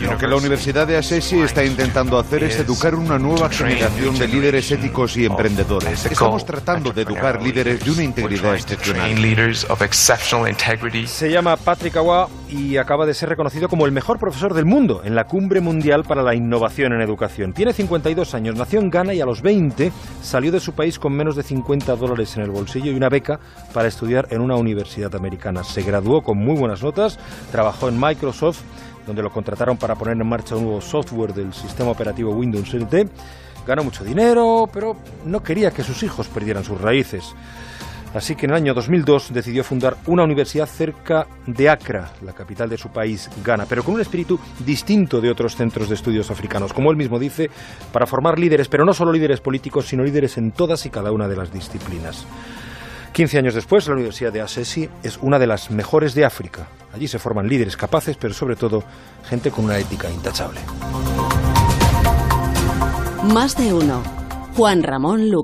Lo que la Universidad de Assisi está intentando hacer es educar una nueva generación de líderes éticos y emprendedores. Estamos tratando de educar líderes de una integridad excepcional. Se llama Patrick Awa y acaba de ser reconocido como el mejor profesor del mundo en la Cumbre Mundial para la Innovación en Educación. Tiene 52 años, nació en Ghana y a los 20 salió de su país con menos de 50 dólares en el bolsillo y una beca para estudiar en una universidad americana. Se graduó con muy buenas notas, trabajó en Microsoft, donde lo contrataron para poner en marcha un nuevo software del sistema operativo Windows NT. Ganó mucho dinero, pero no quería que sus hijos perdieran sus raíces. Así que en el año 2002 decidió fundar una universidad cerca de Accra, la capital de su país, Ghana, pero con un espíritu distinto de otros centros de estudios africanos, como él mismo dice, para formar líderes, pero no solo líderes políticos, sino líderes en todas y cada una de las disciplinas. 15 años después, la Universidad de Assisi es una de las mejores de África. Allí se forman líderes capaces, pero sobre todo gente con una ética intachable. Más de uno. Juan Ramón Lucas.